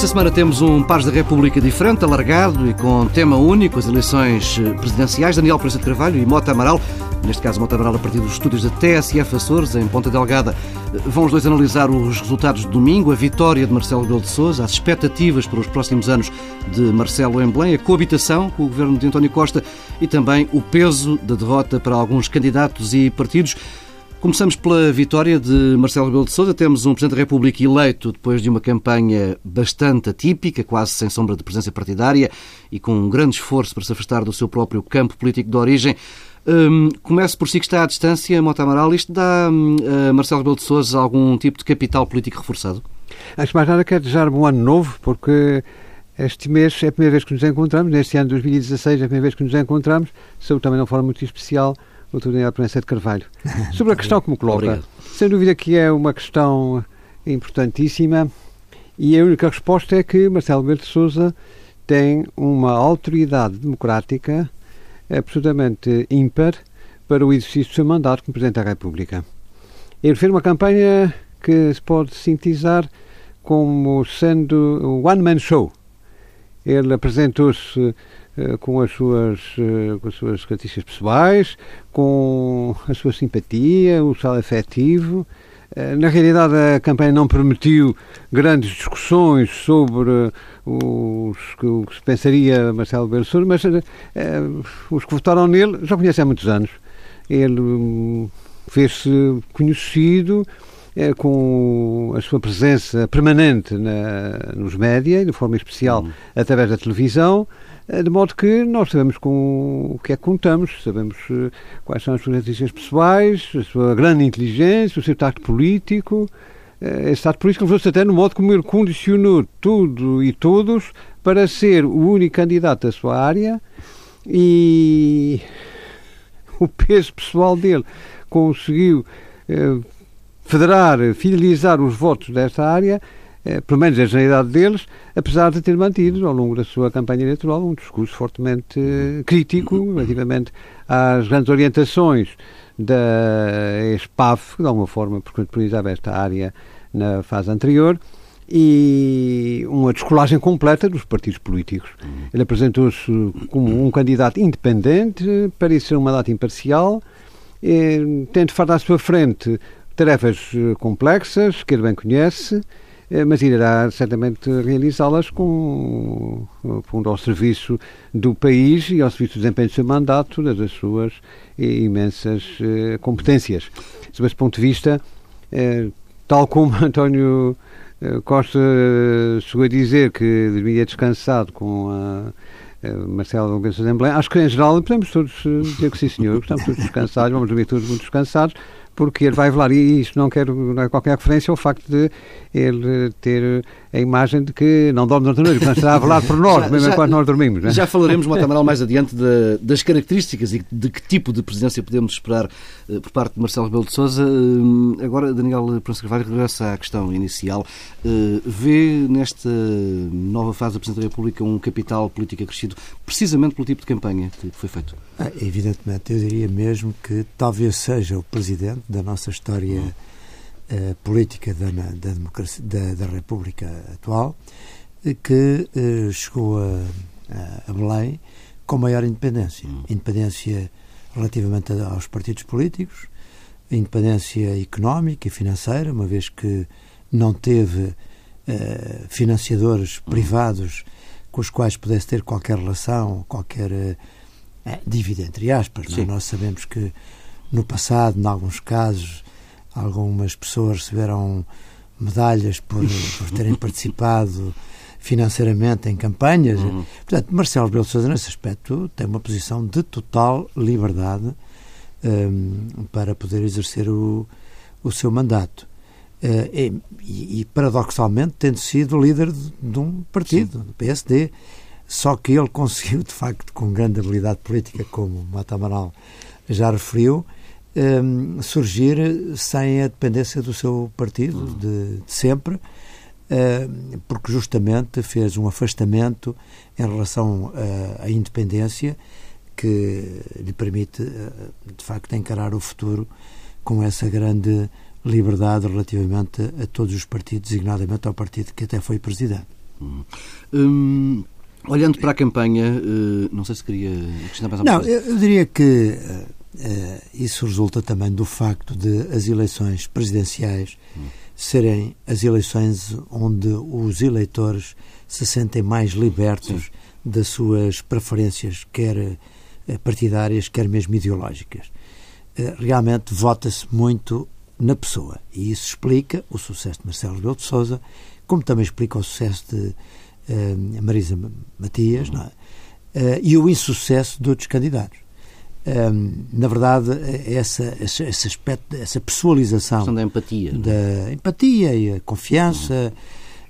Esta semana temos um Pares da República diferente, alargado e com tema único, as eleições presidenciais. Daniel Prensa de Carvalho e Mota Amaral, neste caso Mota Amaral a partir dos estúdios da TSF Açores, em Ponta Delgada, vão os dois analisar os resultados de domingo, a vitória de Marcelo Rebelo de Sousa, as expectativas para os próximos anos de Marcelo em Belém, a coabitação com o governo de António Costa e também o peso da derrota para alguns candidatos e partidos. Começamos pela vitória de Marcelo Rebelo de Sousa. Temos um Presidente da República eleito depois de uma campanha bastante atípica, quase sem sombra de presença partidária e com um grande esforço para se afastar do seu próprio campo político de origem. Hum, comece por si que está à distância, Mota Amaral. Isto dá hum, a Marcelo Rebelo de Sousa algum tipo de capital político reforçado? Antes de mais nada, quero desejar um ano novo, porque este mês é a primeira vez que nos encontramos, neste ano de 2016 é a primeira vez que nos encontramos, sou também de uma forma muito especial doutor Daniel Prensa de Carvalho. Sobre a questão que me coloca, Obrigado. sem dúvida que é uma questão importantíssima e a única resposta é que Marcelo Rebelo de Sousa tem uma autoridade democrática absolutamente ímpar para o exercício do seu mandato como Presidente da República. Ele fez uma campanha que se pode sintetizar como sendo o one-man show. Ele apresentou-se eh, com as suas eh, com as suas características pessoais, com a sua simpatia, o sal afetivo. Eh, na realidade, a campanha não permitiu grandes discussões sobre os, o que se pensaria Marcelo Belo mas os que votaram nele já conhecem há muitos anos. Ele hum, fez-se conhecido com a sua presença permanente na, nos média, de forma especial uhum. através da televisão, eh, de modo que nós sabemos com o que é que contamos, sabemos eh, quais são as suas características pessoais, a sua grande inteligência, o seu tato político. Eh, esse tato político levou-se até no modo como ele condicionou tudo e todos para ser o único candidato da sua área e o peso pessoal dele conseguiu federar, fidelizar os votos desta área eh, pelo menos a generalidade deles, apesar de ter mantido ao longo da sua campanha eleitoral um discurso fortemente eh, crítico relativamente às grandes orientações da ESPAF, que de alguma forma preconizava esta área na fase anterior, e uma descolagem completa dos partidos políticos. Ele apresentou-se como um candidato independente, parecia ser um mandato imparcial, eh, tendo de à sua frente tarefas complexas, que ele bem conhece, mas irá certamente realizá-las com, com ao serviço do país e ao serviço do desempenho do seu mandato, das suas imensas eh, competências. Sob esse ponto de vista, eh, tal como António Costa chegou a dizer que devia descansado com a Marcelo Gonçalves de Belém, acho que em geral podemos todos dizer que sim senhor, estamos todos descansados, vamos dormir todos muito descansados, porque ele vai velar, e isto não quero é qualquer referência ao facto de ele ter a imagem de que não dorme durante a noite, portanto estará a velar por nós, já, mesmo já, enquanto nós dormimos. É? Já falaremos, Mota Amaral, mais adiante de, das características e de que tipo de presidência podemos esperar uh, por parte de Marcelo Rebelo de Sousa. Uh, agora, Daniel Pronto Carvalho regressa à questão inicial. Uh, vê nesta nova fase da Presidência da República um capital político acrescido precisamente pelo tipo de campanha que foi feito? Ah, evidentemente, eu diria mesmo que talvez seja o Presidente da nossa história uh, política da, da, democracia, da, da República atual, eh, que uh, chegou a, a, Belém com maior independência. Hum. Independência relativamente aos partidos políticos, independência económica e financeira, uma vez que não teve uh, financiadores hum. privados com os quais pudesse ter qualquer relação, qualquer uh, dívida, entre aspas. É? Nós sabemos que no passado, em alguns casos, algumas pessoas receberam medalhas por, por terem participado financeiramente em campanhas. Uhum. Portanto, Marcelo Rebelo de Sousa, nesse aspecto, tem uma posição de total liberdade um, para poder exercer o, o seu mandato. Uh, e, e, paradoxalmente, tendo sido líder de, de um partido, Sim. do PSD, só que ele conseguiu, de facto, com grande habilidade política, como Mata Amaral já referiu, um, surgir sem a dependência do seu partido, de, de sempre, porque justamente fez um afastamento em relação à independência que lhe permite, de facto, encarar o futuro com essa grande liberdade relativamente a todos os partidos, designadamente ao partido que até foi presidente. Hum. Hum, olhando para a campanha, uh, não sei se queria acrescentar mais alguma não, coisa. Não, eu, eu, diria que uh, uh, isso resulta também do facto de as eleições presidenciais serem as eleições onde os eleitores se sentem mais libertos Sim. das suas preferências, quer partidárias, quer mesmo ideológicas. Realmente vota-se muito na pessoa. E isso explica o sucesso de Marcelo Rebelo de Sousa, como também explica o sucesso de uh, Marisa Matias é? uh, e o insucesso de outros candidatos. Um, eh, na verdade, essa, esse, esse aspecto, essa pessoalização da empatia, da empatia e a confiança,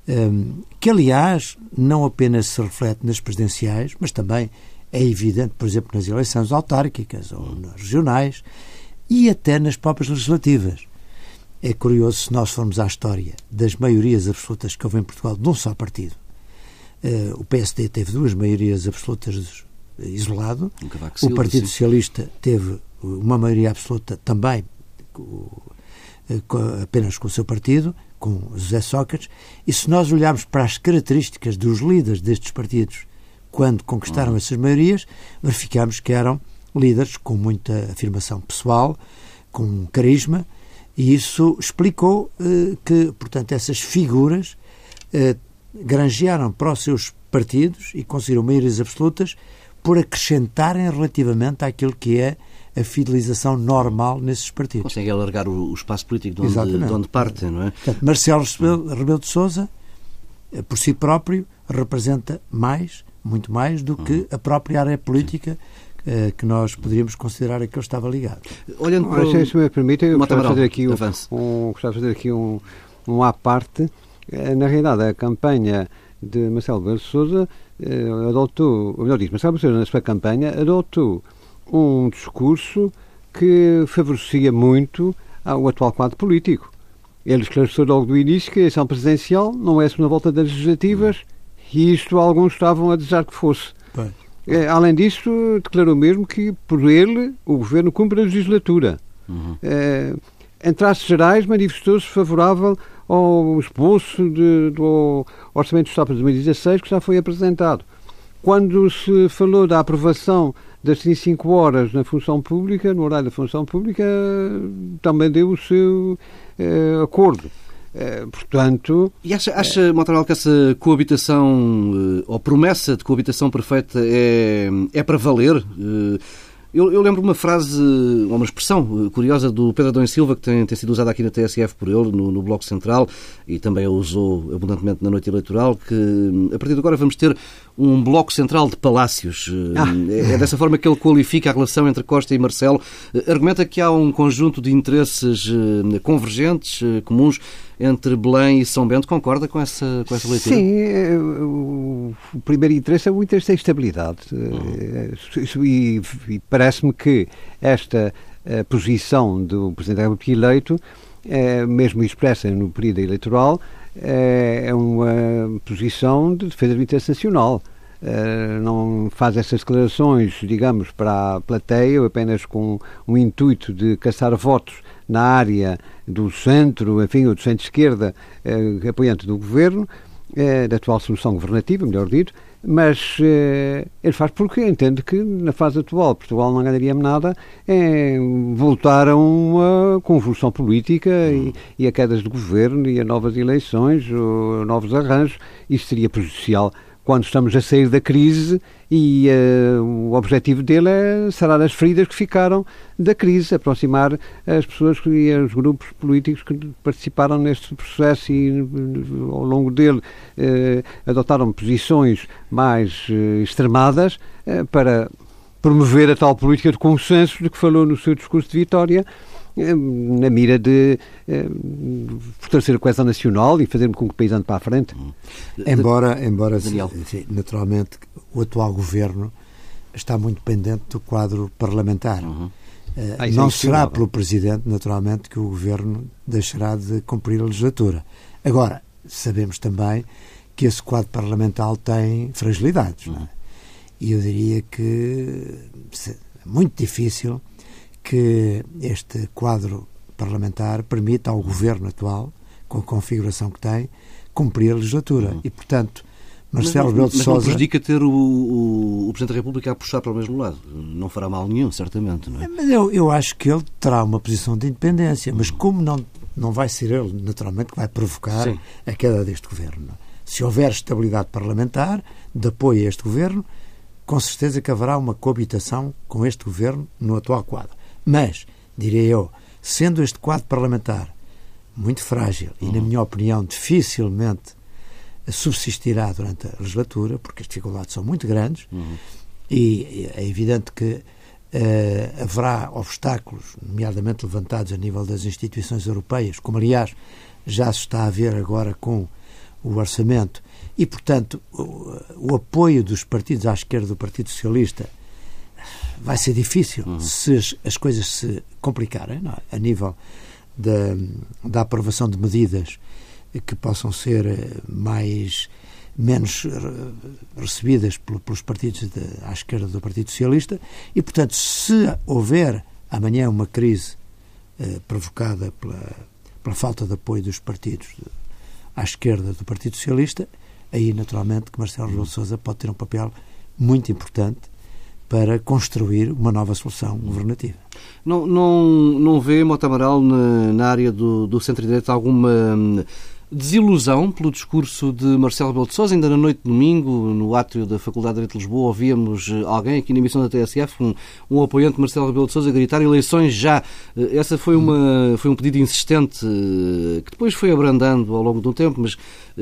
um, que aliás não apenas se reflete nas presidenciais, mas também é evidente, por exemplo, nas eleições autárquicas ou nas regionais e até nas próprias legislativas. É curioso se nós formos à história das maiorias absolutas que houve em Portugal de um só partido. Uh, o PSD teve duas maiorias absolutas isolado. o Partido Socialista teve uma maioria absoluta também eh, apenas com o seu partido, com José Sócrates. E se nós olharmos para as características dos líderes destes partidos quando conquistaram uhum. essas maiorias, verificamos que eram líderes com muita afirmação pessoal, com carisma e isso explicou eh, que, portanto, essas figuras eh, granjearam para os seus partidos e conseguiram maiorias absolutas por acrescentarem relativamente àquilo que é a fidelização normal nesses partidos. Consegue alargar o, o espaço político de onde, de onde parte, não é? Portanto, Marcelo Rebelo de Sousa, eh, por si próprio, representa mais, muito mais, do que a própria área política eh, que nós poderíamos considerar a que ele estava ligado. Olhando para o... Se me permite, eu gostava de fazer aqui, um, um, gostava de fazer aqui um, um à parte. Eh, na realidade, a campanha de Marcelo Belo Souza eh, adotou, ou melhor diz, Marcelo Souza, na sua campanha, adotou um discurso que favorecia muito o atual quadro político. Ele esclareceu logo do início que a eleição presidencial não é a segunda volta das legislativas e isto alguns estavam a desejar que fosse. Bem. É, além disso, declarou mesmo que, por ele, o governo cumpre a legislatura. Uhum. É, em traços gerais, manifestou-se favorável ao esboço de, do Orçamento de Estado para 2016 que já foi apresentado. Quando se falou da aprovação das 35 horas na função pública, no horário da função pública, também deu o seu eh, acordo. Eh, portanto. E acha, acha é... que essa coabitação, eh, ou promessa de coabitação perfeita, é, é para valer? Uh, eu, eu lembro uma frase, uma expressão eh, curiosa do Pedro Adão Silva, que tem, tem sido usada aqui na TSF por ele, no, no, Bloco Central, e também a usou abundantemente na noite eleitoral, que a partir de agora vamos ter um Bloco Central de palácios. Eh, ah. É, é dessa forma que ele qualifica a relação entre Costa e Marcelo. Eh, argumenta que há um conjunto de interesses convergentes, comuns, entre Belém e São Bento. Concorda com essa, com essa leitura? Sim, o, primeiro interesse é o interesse da estabilidade. Uhum. E, e parece-me que esta eh, posição do Presidente da República eleito, eh, mesmo expressa no período eleitoral, eh, é uma posição de defesa do interesse nacional. Uh, não faz essas declarações, digamos, para a plateia, apenas com o intuito de caçar votos na área do centro, enfim, ou do centro-esquerda, uh, apoiante do governo, uh, da atual solução governativa, melhor dito, mas eh, ele faz porque entende que na fase atual Portugal não ganharia nada em voltar a uma convulsão política e, e, a quedas de governo e a novas eleições, ou novos arranjos. Isso seria prejudicial quando estamos a sair da crise e uh, o objetivo dele é sarar as feridas que ficaram da crise, aproximar as pessoas e os grupos políticos que participaram neste processo e ao longo dele uh, adotaram posições mais uh, extremadas para promover a tal política de consenso de que falou no seu discurso de vitória eh, na mira de eh, fortalecer a coesão nacional e fazer com que o país ande para a frente. Hum. Embora, embora sim, naturalmente, o atual governo está muito pendente do quadro parlamentar. Uhum. Uh, ah, não é será pelo Presidente, naturalmente, que o Governo deixará de cumprir a legislatura. Agora, sabemos também que esse quadro parlamentar tem fragilidades. Não é? E eu diria que é muito difícil que este quadro parlamentar permita ao governo atual, com a configuração que tem, cumprir a legislatura. Uhum. E, portanto, Marcelo Rebelo de Sousa... Mas não prejudica ter o, o, o, Presidente da República a puxar para o mesmo lado. Não fará mal nenhum, certamente. Não é? Mas eu, eu acho que ele terá uma posição de independência, mas como não, não vai ser ele, naturalmente, que vai provocar Sim. a queda deste governo. Se houver estabilidade parlamentar, de apoio a este governo, com certeza que haverá uma coabitação com este governo no atual quadro. Mas, diria eu, sendo este quadro parlamentar muito frágil e, na uhum. minha opinião, dificilmente subsistirá durante a legislatura, porque as dificuldades são muito grandes uhum. e é evidente que uh, haverá obstáculos, nomeadamente levantados a nível das instituições europeias, como aliás já se está a ver agora com o orçamento, e portanto o, o apoio dos partidos à esquerda do Partido Socialista vai ser difícil uhum. se as, as, coisas se complicarem é? a nível da, da aprovação de medidas que possam ser eh, mais menos recebidas pelos partidos de, à esquerda do Partido Socialista e, portanto, se houver amanhã uma crise eh, provocada pela, pela falta de apoio dos partidos de, à esquerda do Partido Socialista, aí naturalmente que Marcelo Rebelo de Sousa pode ter um papel muito importante para construir uma nova solução governativa. Não, não, não vê, Mota Amaral, na, na área do, do centro-direita alguma hum, desilusão pelo discurso de Marcelo Rebelo de Sousa. Ainda na noite de domingo, no átrio da Faculdade de Direito de Lisboa, ouvíamos eh, alguém aqui na emissão da TSF, um, um apoiante de Marcelo Rebelo de Sousa, gritar eleições já. Eh, essa foi, uma, foi um pedido insistente eh, que depois foi abrandando ao longo do tempo, mas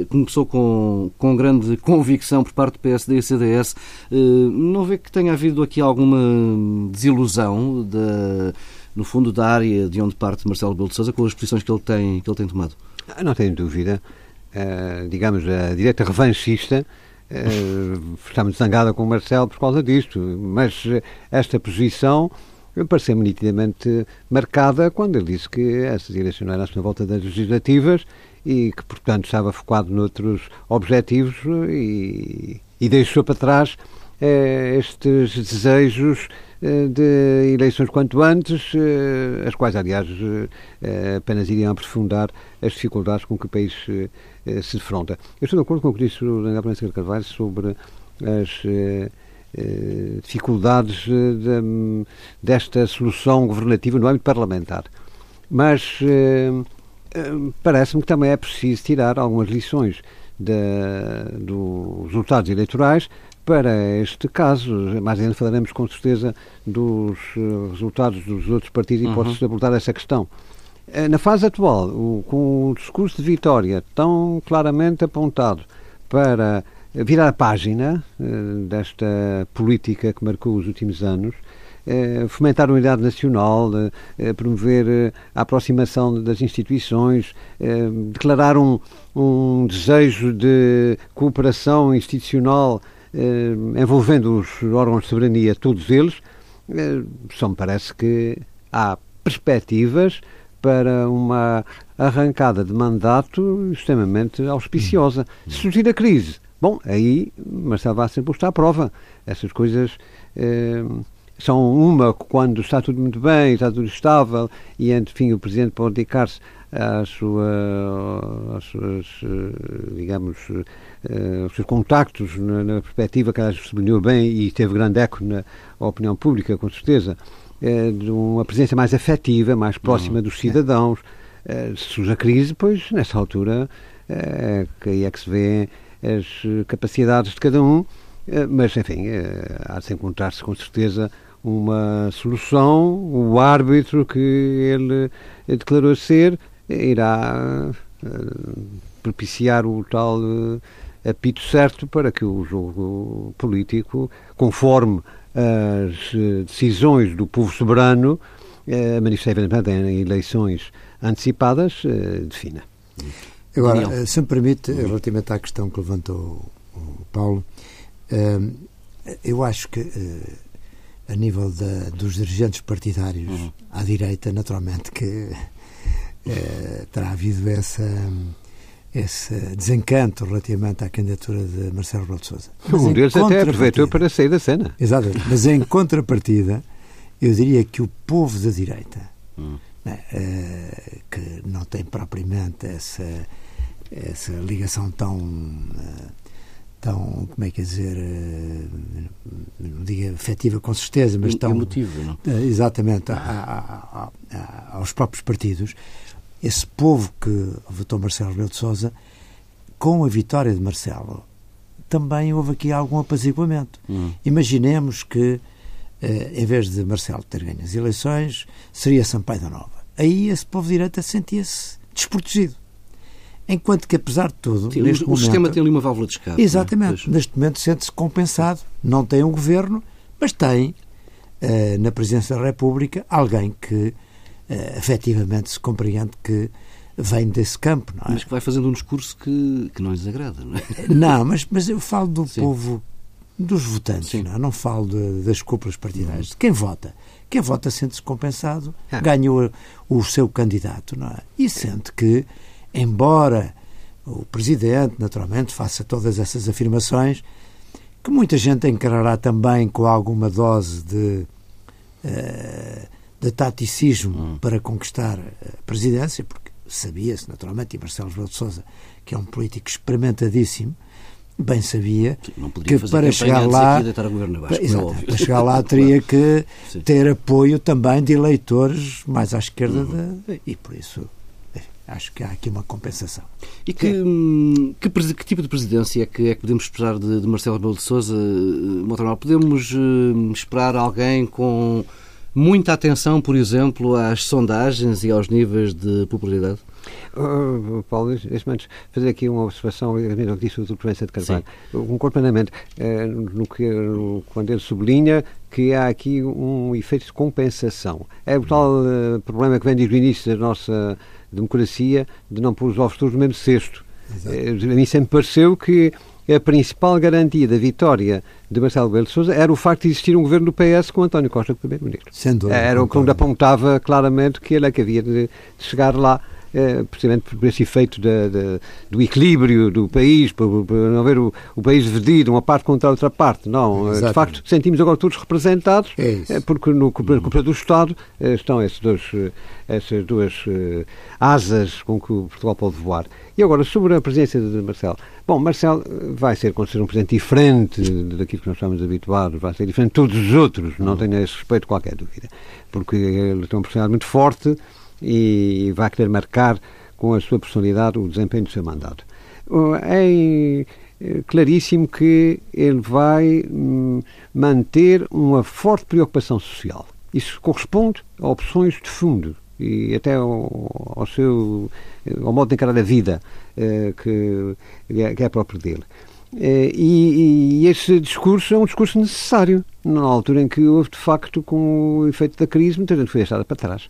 começou com, com grande convicção por parte do PSD e CDS. Não vê que tenha havido aqui alguma desilusão da, no fundo da área de onde parte Marcelo Rebelo de Sousa com as posições que ele tem, que ele tem tomado? Ah, não tenho dúvida. Uh, digamos, a direita revanchista uh, está muito zangada com o Marcelo por causa disto, mas esta posição pareceu-me nitidamente marcada quando ele disse que essas eleições não eram na volta das legislativas e que, portanto, estava focado noutros objetivos e, e deixou para trás uh, estes desejos de eleições quanto antes, eh, as quais, aliás, eh, apenas iriam aprofundar as dificuldades com que o país se defronta. Eu estou de acordo com o que disse o Daniel Francisco Carvalho sobre as dificuldades de, desta solução governativa no âmbito parlamentar. Mas parece-me que também é preciso tirar algumas lições de, dos resultados eleitorais para este caso, mais ainda falaremos com certeza dos eh, resultados dos outros partidos uhum. e posso abordar essa questão. Eh, na fase atual, o, com o discurso de vitória tão claramente apontado para virar a página eh, desta política que marcou os últimos anos, fomentar a unidade nacional, promover a aproximação das instituições, declarar um, um desejo de cooperação institucional envolvendo os órgãos de soberania, todos eles, eh, só me parece que há perspectivas para uma arrancada de mandato extremamente auspiciosa. Se surgir a crise, bom, aí Marcelo vai sempre está à prova. Essas coisas eh, são uma quando está tudo muito bem, está tudo estável e, enfim, o Presidente pode dedicar-se sua, às suas, digamos, uh, os seus contactos na, na perspectiva que ela sublinhou bem e teve grande eco na opinião pública, com certeza, uh, de uma presença mais afetiva, mais próxima dos cidadãos. Uh, se surge a crise, pois, nessa altura, é que aí é que se vê as capacidades de cada um, mas, enfim, há de se encontrar-se com certeza uma solução, o árbitro que ele declarou ser irá propiciar o tal apito certo para que o jogo político, conforme as decisões do povo soberano, eh, manifestamente em eleições antecipadas, eh, defina. Agora, Daniel. Eh, se me permite, relativamente à questão que levantou o Paulo, eh, eu acho que eh, a nível da, dos dirigentes partidários uhum. à direita, naturalmente que eh, terá havido essa esse desencanto relativamente à candidatura de Marcelo Rebelo de Sousa. um deles até aproveitou para sair da cena. Exatamente. Mas em contrapartida, eu diria que o povo da direita, hum. né, uh, que não tem propriamente essa, essa ligação tão. Uh, tão, como é que é dizer, uh, não digo afetiva com certeza, mas tão... Emotivo, não? Uh, exatamente, a, a, a, aos próprios partidos, esse povo que votou Marcelo Rebelo de Sousa, com a vitória de Marcelo, também houve aqui algum apaziguamento. Hum. Imaginemos que, eh, em vez de Marcelo ter ganho as eleições, seria Sampaio da Nova. Aí esse povo de direita sentia-se desprotegido. Enquanto que, apesar de tudo, Sim, neste o, momento, sistema tem ali uma válvula de escape. É? Exatamente. Neste momento sente-se compensado. Não tem um governo, mas tem, uh, na Presidência da República, alguém que uh, efetivamente se compreende que vem desse campo. Não é? Mas que vai fazendo um discurso que, que não lhes agrada, não é? Não, mas, mas eu falo do Sim. povo, dos votantes, não, é? não falo de, das cúpulas partidárias, de quem vota. Quem vota sente-se compensado, ah. ganha o, o, seu candidato, não é? E sente que, embora o Presidente, naturalmente, faça todas essas afirmações, que muita gente encarará também com alguma dose de. Uh, de taticismo hum. para conquistar a presidência, porque sabia-se, naturalmente, e Marcelo Rebelo de Sousa, que é um político experimentadíssimo, bem sabia que para chegar lá para, exato, para chegar lá teria que ter apoio também de eleitores mais à esquerda uhum. de, e por isso acho que há aqui uma compensação. E que, hum, que, que, tipo de presidência é que, é que podemos esperar de, de Marcelo Rebelo de Sousa? Eh, podemos uh, esperar alguém com muita atenção, por exemplo, às sondagens e aos níveis de popularidade? Uh, Paulo, deixe-me antes fazer aqui uma observação ao que disse o Dr. Provença de Carvalho. Sim. Um plenamente uh, no que, no, quando ele sublinha que há aqui um efeito de compensação. É o tal uh, problema que vem desde o início da nossa democracia de não pôr os ovos todos no mesmo cesto. Uh, a mim sempre pareceu que a principal garantia da vitória de Marcelo Belo de Sousa era o facto de existir um governo do PS com António Costa como primeiro-ministro. Era o que apontava claramente que ele é que havia de chegar lá é, precisamente por esse efeito de, de, do equilíbrio do país, por, por não haver o, o, país dividido, uma parte contra a outra parte. Não, Exatamente. de facto, sentimos agora todos representados, é é, porque no Cooperativo do Estado é, estão esses dois, eh, essas duas asas com que o Portugal pode voar. E agora, sobre a presença de Marcelo. Bom, Marcelo vai ser, ser um presidente diferente daquilo que nós estamos habituados, vai ser diferente de todos os outros, não tenho esse respeito qualquer dúvida, porque ele tem uma personalidade muito forte, e vai querer marcar com a sua personalidade o desempenho do seu mandato. É claríssimo que ele vai hum, manter uma forte preocupação social. Isso corresponde a opções de fundo e até ao, ao seu ao modo de encarar a vida eh, que, que é próprio dele. Eh, e, e, esse discurso é um discurso necessário, na altura em que houve, de facto, com o efeito da crise, muita gente foi deixada para trás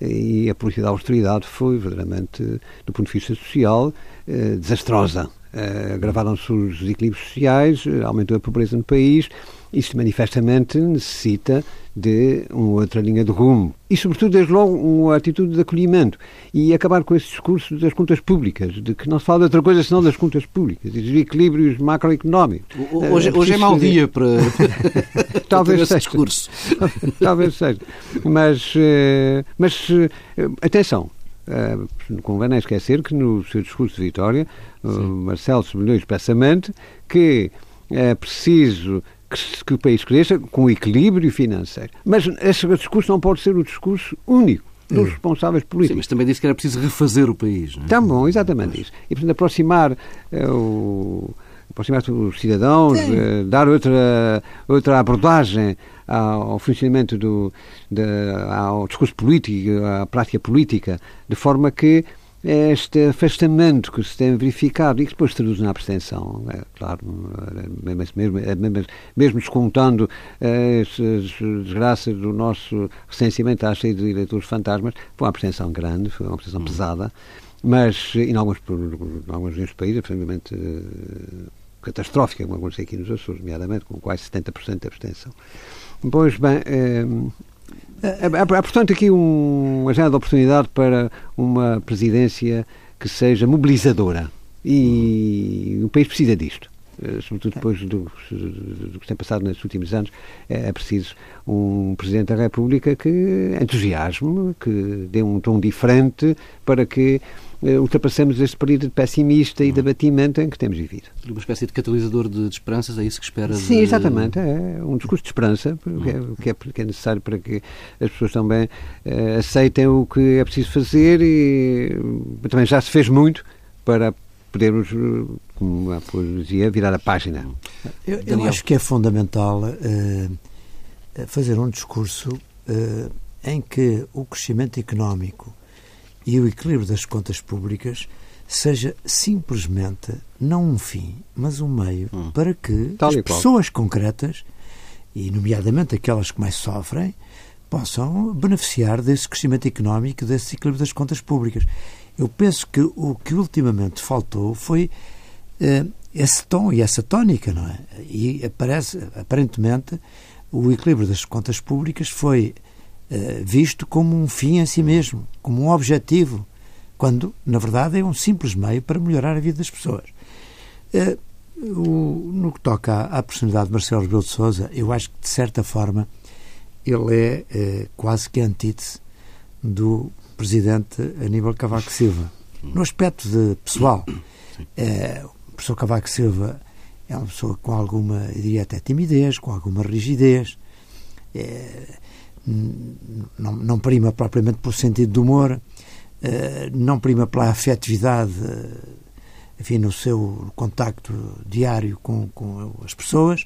e a política da austeridade foi verdadeiramente, do ponto de vista social, eh, desastrosa. Eh, agravaram-se os desequilíbrios sociais, aumentou a pobreza no país. Isto manifestamente necessita de uma outra linha de rumo. E, sobretudo, desde logo, uma atitude de acolhimento. E acabar com esse discurso das contas públicas, de que não se fala de outra coisa senão das contas públicas e dos equilíbrios macroeconómicos. Hoje, hoje é mau dia para, Talvez esse seja. discurso. Talvez seja. Mas, eh, mas atenção, Uh, convém não esquecer que no seu discurso de vitória, uh, Marcelo sublinhou expressamente que é preciso que, que, o país cresça com equilíbrio financeiro. Mas esse discurso não pode ser o discurso único dos responsáveis políticos. Sim, mas também disse que era preciso refazer o país. Não é? Tá bom, exatamente isso. E, portanto, aproximar uh, o aproximar-se dos cidadãos, uh, dar outra, outra abordagem ao funcionamento do, de, ao discurso político, à prática política, de forma que este afastamento que se tem verificado e que depois se traduz na abstenção, é claro, mesmo, mesmo, mesmo descontando as desgraças do nosso recenseamento à cheia de eleitores fantasmas, foi uma abstenção grande, foi uma abstenção hum. pesada, mas em alguns, em alguns destes países, absolutamente uh, catastrófica, como aconteceu aqui nos Açores, nomeadamente, com quase 70% de abstenção. Pois bem, é, é, é, portanto aqui um, uma de oportunidade para uma presidência que seja mobilizadora. E o país precisa disto. Eh, sobretudo depois do, do, que tem passado nestes últimos anos, é, é preciso um Presidente da República que entusiasme, que dê um tom diferente para que eh, ultrapassemos este período pessimista e de abatimento em que temos vivido. Uma espécie de catalisador de, de esperanças, é isso que espera? Sim, de... exatamente. É um discurso de esperança, que é, que, é, que é necessário para que as pessoas também uh, aceitem o que é preciso fazer e também já se fez muito para podermos, como a poesia, virar a página. Eu, eu acho que é fundamental uh, fazer um discurso uh, em que o crescimento económico e o equilíbrio das contas públicas seja simplesmente não um fim, mas um meio hum. para que Tal as pessoas concretas, e nomeadamente aquelas que mais sofrem, possam beneficiar desse crescimento económico, desse equilíbrio das contas públicas. Eu penso que o que ultimamente faltou foi uh, esse tom e essa tónica, não é? E aparece, aparentemente, o equilíbrio das contas públicas foi uh, visto como um fim em si mesmo, como um objetivo, quando, na verdade, é um simples meio para melhorar a vida das pessoas. Uh, o, no que toca à, à personalidade de Marcelo Rebelo de Sousa, eu acho que, de certa forma, ele é quase que antítese do presidente Aníbal Cavaco Silva. No aspecto de pessoal, é, o professor Cavaco Silva é uma pessoa com alguma, eu diria até timidez, com alguma rigidez, é, não, não, prima propriamente pelo sentido do humor, é, não prima pela afetividade, enfim, no seu contacto diário com, com as pessoas,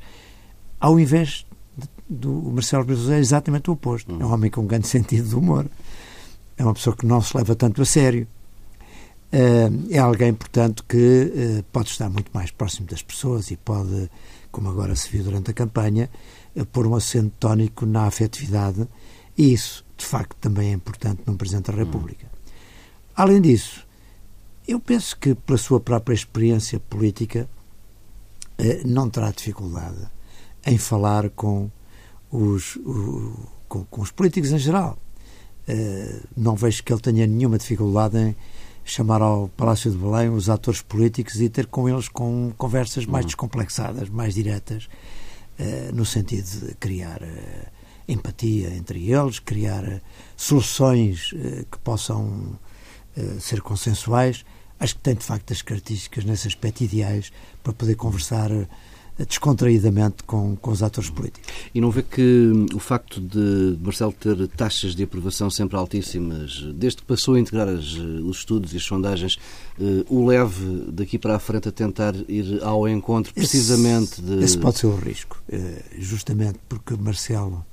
ao invés do Marcelo Rebelo é exatamente o oposto. É um homem com um grande sentido do humor é uma pessoa que não se leva tanto a sério. Eh, é alguém, portanto, que eh, pode estar muito mais próximo das pessoas e pode, como agora se viu durante a campanha, eh, pôr um acento tónico na afetividade e isso, de facto, também é importante num Presidente da República. Além disso, eu penso que, pela sua própria experiência política, não terá dificuldade em falar com os, com, com os políticos em geral não vejo que ele tenha nenhuma dificuldade em chamar ao Palácio de Belém os atores políticos e ter com eles com conversas mais uhum. descomplexadas, mais diretas, uh, no sentido de criar uh, empatia entre eles, criar soluções que possam ser consensuais. Acho que tem, de facto, as características nesse aspecto ideais para poder conversar descontraídamente com, com os atores políticos. E não vê que o facto de Marcelo ter taxas de aprovação sempre altíssimas, desde que passou a integrar as, os estudos e as sondagens, eh, o leve daqui para a frente a tentar ir ao encontro precisamente esse, de. Esse pode ser o risco, eh, justamente porque Marcelo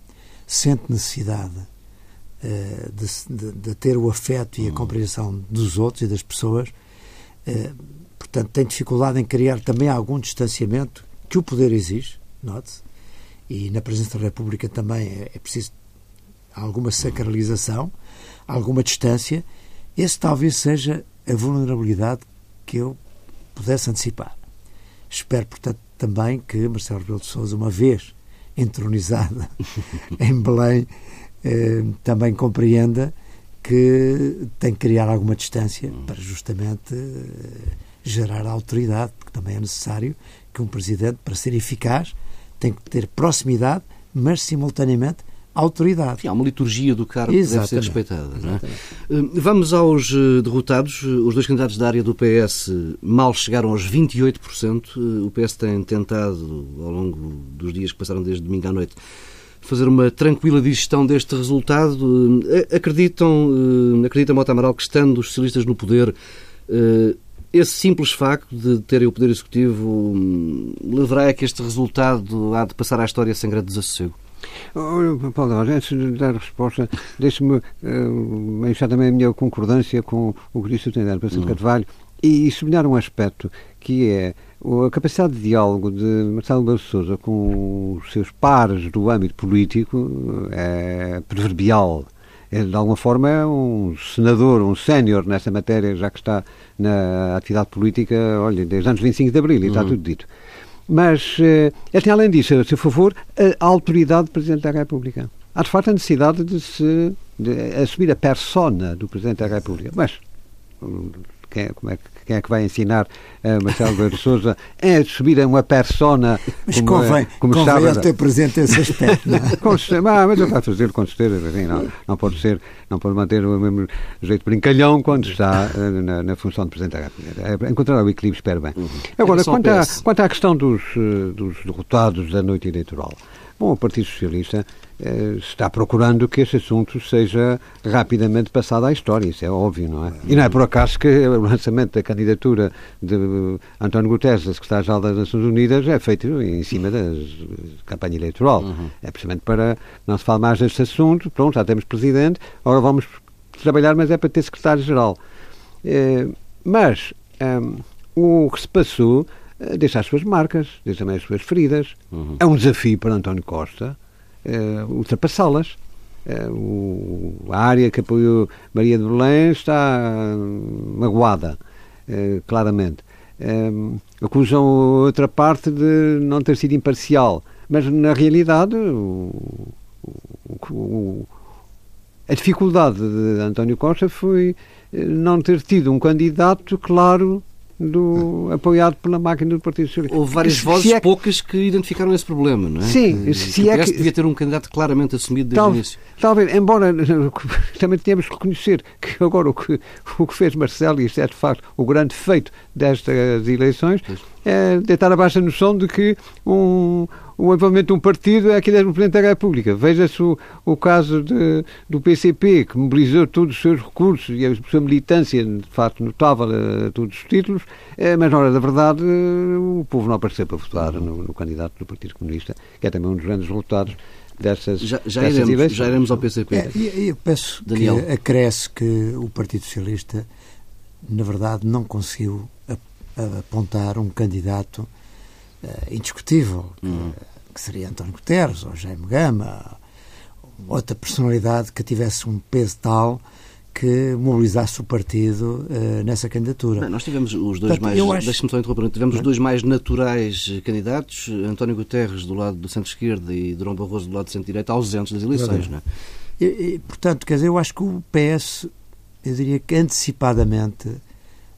sente necessidade eh, de, de, de, ter o afeto e a hum. compreensão dos outros e das pessoas. Eh, portanto, tem dificuldade em criar também algum distanciamento que o poder exige, note-se, e na presença da República também é, é preciso alguma sacralização, alguma distância. Esse talvez seja a vulnerabilidade que eu pudesse antecipar. Espero, portanto, também que Marcelo Rebelo de Sousa, uma vez entronizada em Belém, eh, também compreenda que tem que criar alguma distância para justamente eh, gerar autoridade, porque também é necessário que um presidente, para ser eficaz, tem que ter proximidade, mas simultaneamente autoridade. Enfim, há uma liturgia do cargo que deve ser respeitada. É? Eh, vamos aos eh, derrotados. Os dois candidatos da área do PS mal chegaram aos 28%. Eh, o PS tem tentado, ao longo dos dias que passaram desde domingo à noite, fazer uma tranquila digestão deste resultado. Acreditam, acredita Mota Amaral que estando os socialistas no poder esse simples facto de terem o Poder Executivo hum, levará a que este resultado há de passar à história sem grande desassossego? Paulo, antes de dar a resposta, deixe-me uh, também a minha concordância com o que disse o Tenente Presidente uhum. Carvalho e, e sublinhar um aspecto que é a capacidade de diálogo de Marcelo Belo Souza com os seus pares do âmbito político é proverbial de alguma forma é um senador, um sénior nessa matéria, já que está na atividade política, olha, desde antes de 25 de Abril, e está uhum. tudo dito. Mas ele tem, além disso, a seu favor, a autoridade do Presidente da República. Há, de facto, a necessidade de se de assumir a persona do Presidente da República. Mas quem, como é, quem é que vai ensinar a Marcelo Rebelo de Sousa a subir a uma persona mas como, convém, como convém estava, ter presente esse aspecto não é? com certeza, mas eu faço dizer com certeza assim, não, não pode ser não pode manter o mesmo jeito brincalhão quando está eh, na, na função de Presidente da República. Encontrar o equilíbrio espero bem. Uhum. agora, quanto, à, quanto à questão dos, eh, dos derrotados da noite eleitoral Bom, o Partido Socialista eh, está procurando que esse assunto seja rapidamente passado à história, isso é óbvio, não é? E não é por acaso que o lançamento da candidatura de António Guterres a secretário-geral das Nações Unidas é feito em cima da campanha eleitoral. Uhum. É precisamente para não se falar mais deste assunto, pronto, já temos presidente, agora vamos trabalhar, mas é para ter secretário-geral. Eh, mas um, o que se passou eh, deixa as suas marcas, deixa também as suas feridas. Uhum. É um desafio para António Costa uh, ultrapassá-las. Uh, a área que apoiou Maria de Belém está magoada, uh, claramente. acusam outra parte de não ter sido imparcial, mas na realidade o, o, a dificuldade de António Costa foi não ter tido um candidato claro do, apoiado pela máquina do Partido Socialista. Houve várias se, vozes, é que... poucas, que identificaram esse problema, não é? Sim, se que é que... devia ter um candidato claramente assumido desde Tal, o início. Talvez, embora também tenhamos que reconhecer que agora o que, o que fez Marcelo, e isto é de facto o grande feito destas eleições, é deitar abaixo a noção de que um, o envolvimento de um partido é aquele do Presidente da República. Veja-se o, o caso de, do PCP, que mobilizou todos os seus recursos e a sua militância, de facto, notável a, a todos os títulos, é, mas na hora da verdade o povo não apareceu para votar no, no, candidato do Partido Comunista, que é também um dos grandes resultados dessas, já, já dessas iremos, eleições. Já iremos ao PCP. É, eu penso Daniel. que acresce que o Partido Socialista, na verdade, não conseguiu apontar um candidato indiscutível, uhum. que, que, seria António Guterres ou Jaime Gama, outra personalidade que tivesse um peso tal que mobilizasse o partido uh, nessa candidatura. Nós tivemos os dois Portanto, mais. Acho... Só interromper. Tivemos os dois mais naturais candidatos, António Guterres do lado do centro-esquerda e Durão Barroso do lado do centro-direita, ausentes das eleições, não é? E, e, portanto, quer dizer, eu acho que o PS, eu diria que antecipadamente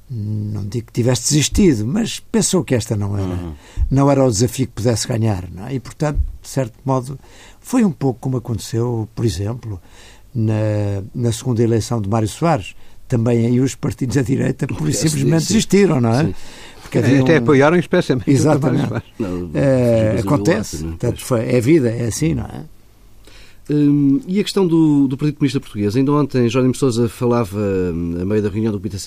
não digo que tivesse desistido, mas pensou que esta não era, uhum. não era o desafio que pudesse ganhar. É? E, portanto, de certo modo, foi um pouco como aconteceu, por exemplo, na, na segunda eleição de Mário Soares. Também aí os partidos da direita por simplesmente sim. desistiram, não é? Sim. Porque é, até apoiaram especialmente Exatamente. Não, é, acontece. Portanto, foi, é vida, é assim, não é? Hum, e a questão do, do, Partido Comunista Português? Ainda ontem Jónimo Sousa falava hum, a meio da reunião do Comitê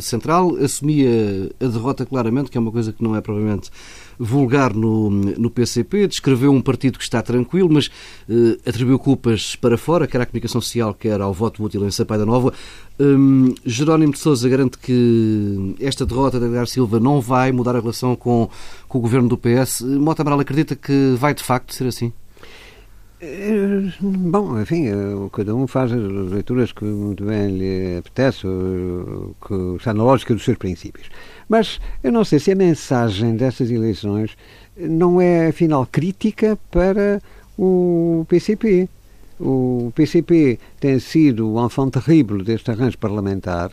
Central, assumia a derrota claramente, que é uma coisa que não é provavelmente vulgar no, no PCP, descreveu um partido que está tranquilo, mas uh, atribuiu culpas para fora, quer à comunicação social, quer ao voto útil em Sampaio da Nova. Um, Jerónimo de Sousa garante que esta derrota de Edgar Silva não vai mudar a relação com, com o governo do PS. Mota Amaral acredita que vai de facto ser assim? Eh, bom, enfim, eh, cada um faz as leituras que muito bem lhe apetece, que está na lógica dos seus princípios. Mas eu não sei se a mensagem destas eleições não é, afinal, crítica para o PCP. O PCP tem sido o enfant terrível deste arranjo parlamentar,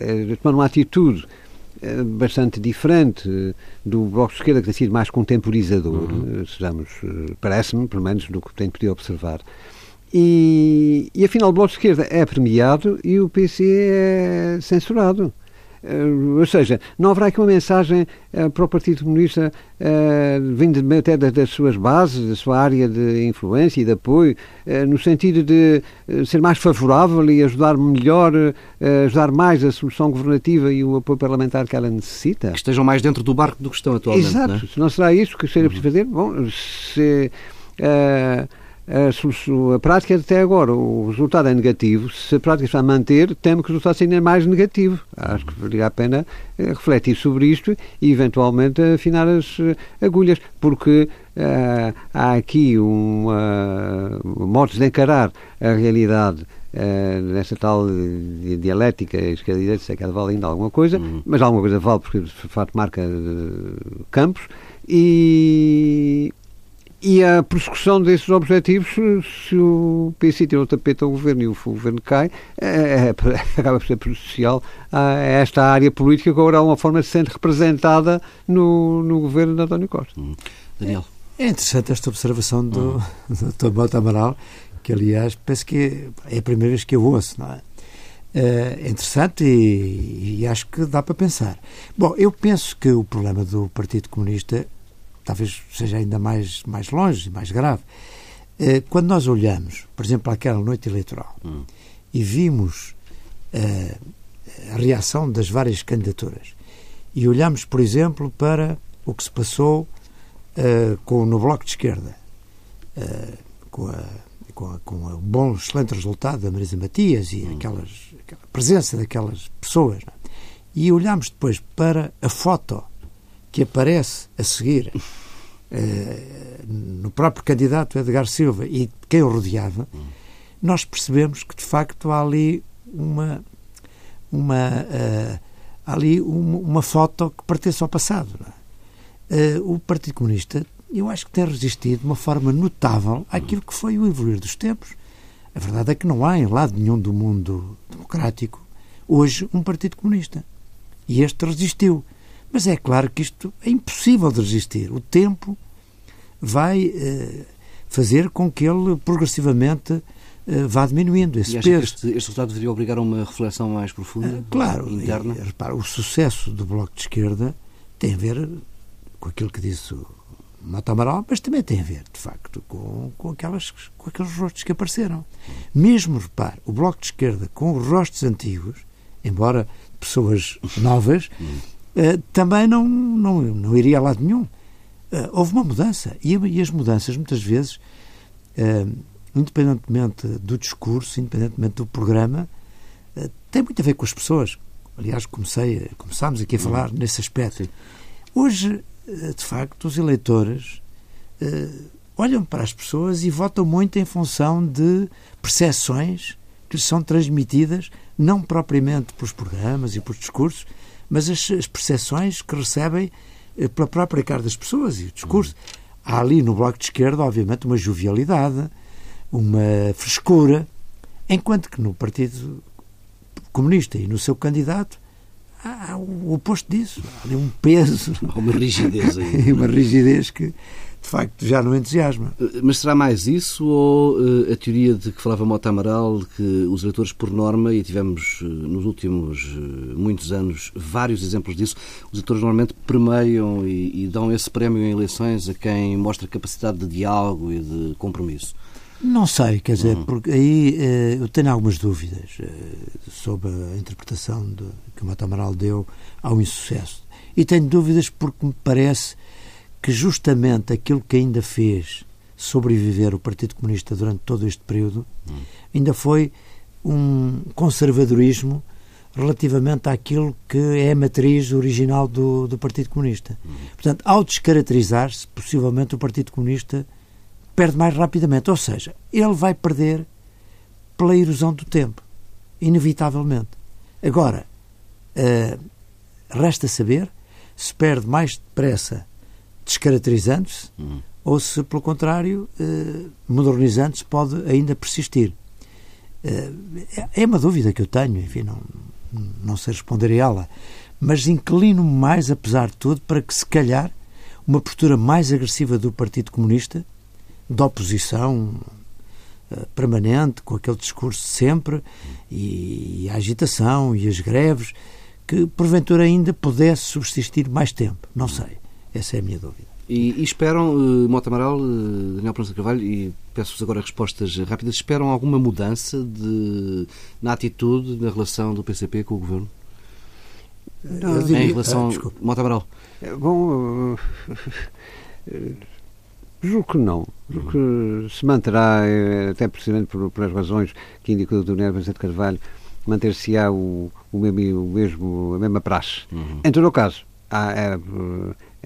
eh, tomar uma atitude eh, bastante diferente do Bloco de Esquerda, que tem sido mais contemporizador, uhum. Eh, sejamos, eh, parece-me, pelo menos, do que tenho podido observar. E, e afinal, o Bloco de Esquerda é premiado e o PC é censurado. Uh, ou seja, não haverá aqui uma mensagem uh, para o Partido Comunista uh, vindo até das, suas bases, da sua área de influência e de apoio, no sentido de ser mais favorável e ajudar melhor, ajudar mais a solução governativa e o apoio parlamentar que ela necessita? Que estejam mais dentro do barco do que estão atualmente. Exato. Não, é? não será isso que seria preciso fazer? Bom, se a, a, prática até agora, o resultado é negativo. Se a prática está a manter, temo que o resultado seja mais negativo. Acho que valia a pena eh, refletir sobre isto e, eventualmente, afinar as eh, agulhas, porque uh, há aqui uma, modos de encarar a realidade Uh, nessa tal dialética esquerda-direita, sei que vale ainda alguma coisa, uhum. mas alguma coisa vale porque de facto marca uh, campos e e a prossecução desses objetivos, se o PC tira o tapete ao governo e o governo cai, é, é, acaba por ser prejudicial a esta área política que agora de uma forma se sente representada no, no governo de António Costa. Hum. Daniel. É interessante esta observação do, hum. do Dr. Mota Amaral, que aliás penso que é a primeira vez que eu ouço, não é? É interessante e, e acho que dá para pensar. Bom, eu penso que o problema do Partido Comunista talvez seja ainda mais, mais longe, mais grave. Eh, quando nós olhamos, por exemplo, aquela noite eleitoral hum. e vimos uh, a reação das várias candidaturas e olhamos, por exemplo, para o que se passou uh, com, no Bloco de Esquerda, uh, com, a, com, a, com o bom, excelente resultado da Marisa Matias e hum. aquelas, aquela presença daquelas pessoas, é? e olhamos depois para a foto que aparece a seguir eh, no próprio candidato Edgar Silva e quem o rodeava, nós percebemos que de facto há ali uma uma uh, ali uma, uma, foto que pertence ao passado. É? Uh, o Partido Comunista, eu acho que tem resistido de uma forma notável àquilo que foi o evoluir dos tempos. A verdade é que não há em lado nenhum do mundo democrático hoje um Partido Comunista. E este resistiu. Mas é claro que isto é impossível de resistir. O tempo vai uh, fazer com que ele progressivamente uh, vá diminuindo esse peso. Este, este, resultado deveria obrigar a uma reflexão mais profunda? Uh, claro. Interna? E, repara, o sucesso do Bloco de Esquerda tem a ver com aquilo que disse o Mata Amaral, mas também tem a ver, de facto, com, com, aquelas, com aqueles rostos que apareceram. Mesmo, repare, o Bloco de Esquerda com os rostos antigos, embora pessoas novas, uh, também não, não, não iria a lado nenhum. Uh, houve uma mudança. E, e, as mudanças, muitas vezes, uh, independentemente do discurso, independentemente do programa, têm muito a ver com as pessoas. Aliás, comecei, começámos aqui a uhum. falar nesse aspecto. Hoje, de facto, os eleitores olham para as pessoas e votam muito em função de percepções que lhes são transmitidas, não propriamente pelos programas e pelos discursos, mas as, as percepções que recebem eh, pela própria cara das pessoas e o discurso. Há ali no Bloco de Esquerda, obviamente, uma jovialidade, uma frescura, enquanto que no Partido Comunista e no seu candidato há o oposto disso. Há ali um peso. Há uma rigidez aí. uma rigidez que de facto já não entusiasma. Eh, mas será mais isso ou uh, a teoria de que falava Mota Amaral, de que os eleitores, por norma, e tivemos uh, nos últimos uh, muitos anos vários exemplos disso, os eleitores normalmente premiam e, e, dão esse prémio em eleições a quem mostra capacidade de diálogo e de compromisso? Não sei, quer dizer, uhum. porque aí eu tenho algumas dúvidas sobre a interpretação de, que o Mota Amaral deu ao insucesso. E tenho dúvidas porque me parece que justamente aquilo que ainda fez sobreviver o Partido Comunista durante todo este período ainda foi um conservadorismo relativamente àquilo que é a matriz original do, do Partido Comunista. Portanto, ao descaracterizar-se, possivelmente o Partido Comunista perde mais rapidamente. Ou seja, ele vai perder pela erosão do tempo, inevitavelmente. Agora, uh, resta saber se perde mais depressa descaracterizando-se uhum. ou se, pelo contrário, eh, modernizando-se pode ainda persistir. Eh, é uma dúvida que eu tenho, enfim, não, não sei responder a ela, mas inclino-me mais, apesar de tudo, para que, se calhar, uma postura mais agressiva do Partido Comunista, da oposição uh, permanente, com aquele discurso sempre, e, a agitação e as greves, que porventura ainda pudesse subsistir mais tempo. Não sei. Essa é a minha dúvida. E, e esperam, uh, Mota Amaral, uh, Daniel Pronto Carvalho, e peço-vos agora respostas rápidas, esperam alguma mudança de, na atitude, na relação do PCP com o Governo? Não, diria, em relação... Ah, Mota Amaral. É, bom, uh, julgo que não. Julgo que se manterá, até precisamente por, por as razões que indicou o Daniel Pronto Carvalho, manter-se-á o, o, mesmo, o mesmo, a mesma praxe. Uhum. Em todo o caso, há, é,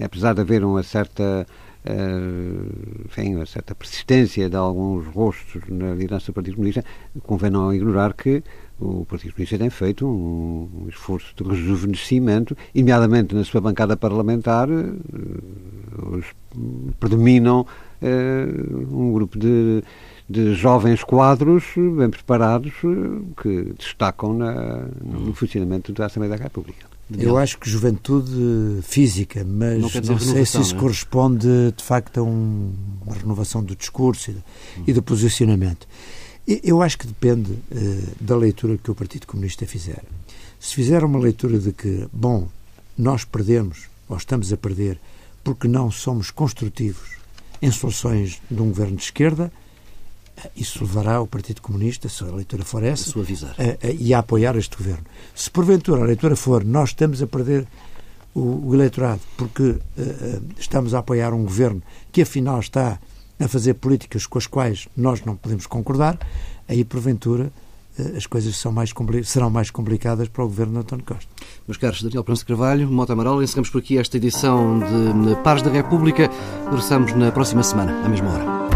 apesar de haver uma certa Uh, enfim, uma certa persistência de alguns rostos na liderança do Partido Comunista, convém não ignorar que o Partido Comunista tem feito um, um esforço de rejuvenescimento, nomeadamente na sua bancada parlamentar, uh, predominam um grupo de, de jovens quadros bem preparados que destacam na, no funcionamento da Assembleia da República. Eu acho que juventude física, mas não, não sei se isso é? corresponde de facto a um, uma renovação do discurso e, hum. e do posicionamento. Eu acho que depende uh, da leitura que o Partido Comunista fizer. Se fizer uma leitura de que, bom, nós perdemos, ou estamos a perder, porque não somos construtivos em soluções de um governo de esquerda, isso levará o Partido Comunista, se a leitura for essa, a, a, e a apoiar este governo. Se porventura a leitura for nós estamos a perder o, o eleitorado porque uh, estamos a apoiar um governo que afinal está a fazer políticas com as quais nós não podemos concordar, aí porventura uh, as coisas são mais serão mais complicadas para o governo de António Costa. Meus caros Daniel Prança Carvalho, Mota Amaral, encerramos por aqui esta edição de Pares da República. Regressamos na próxima semana, à mesma hora.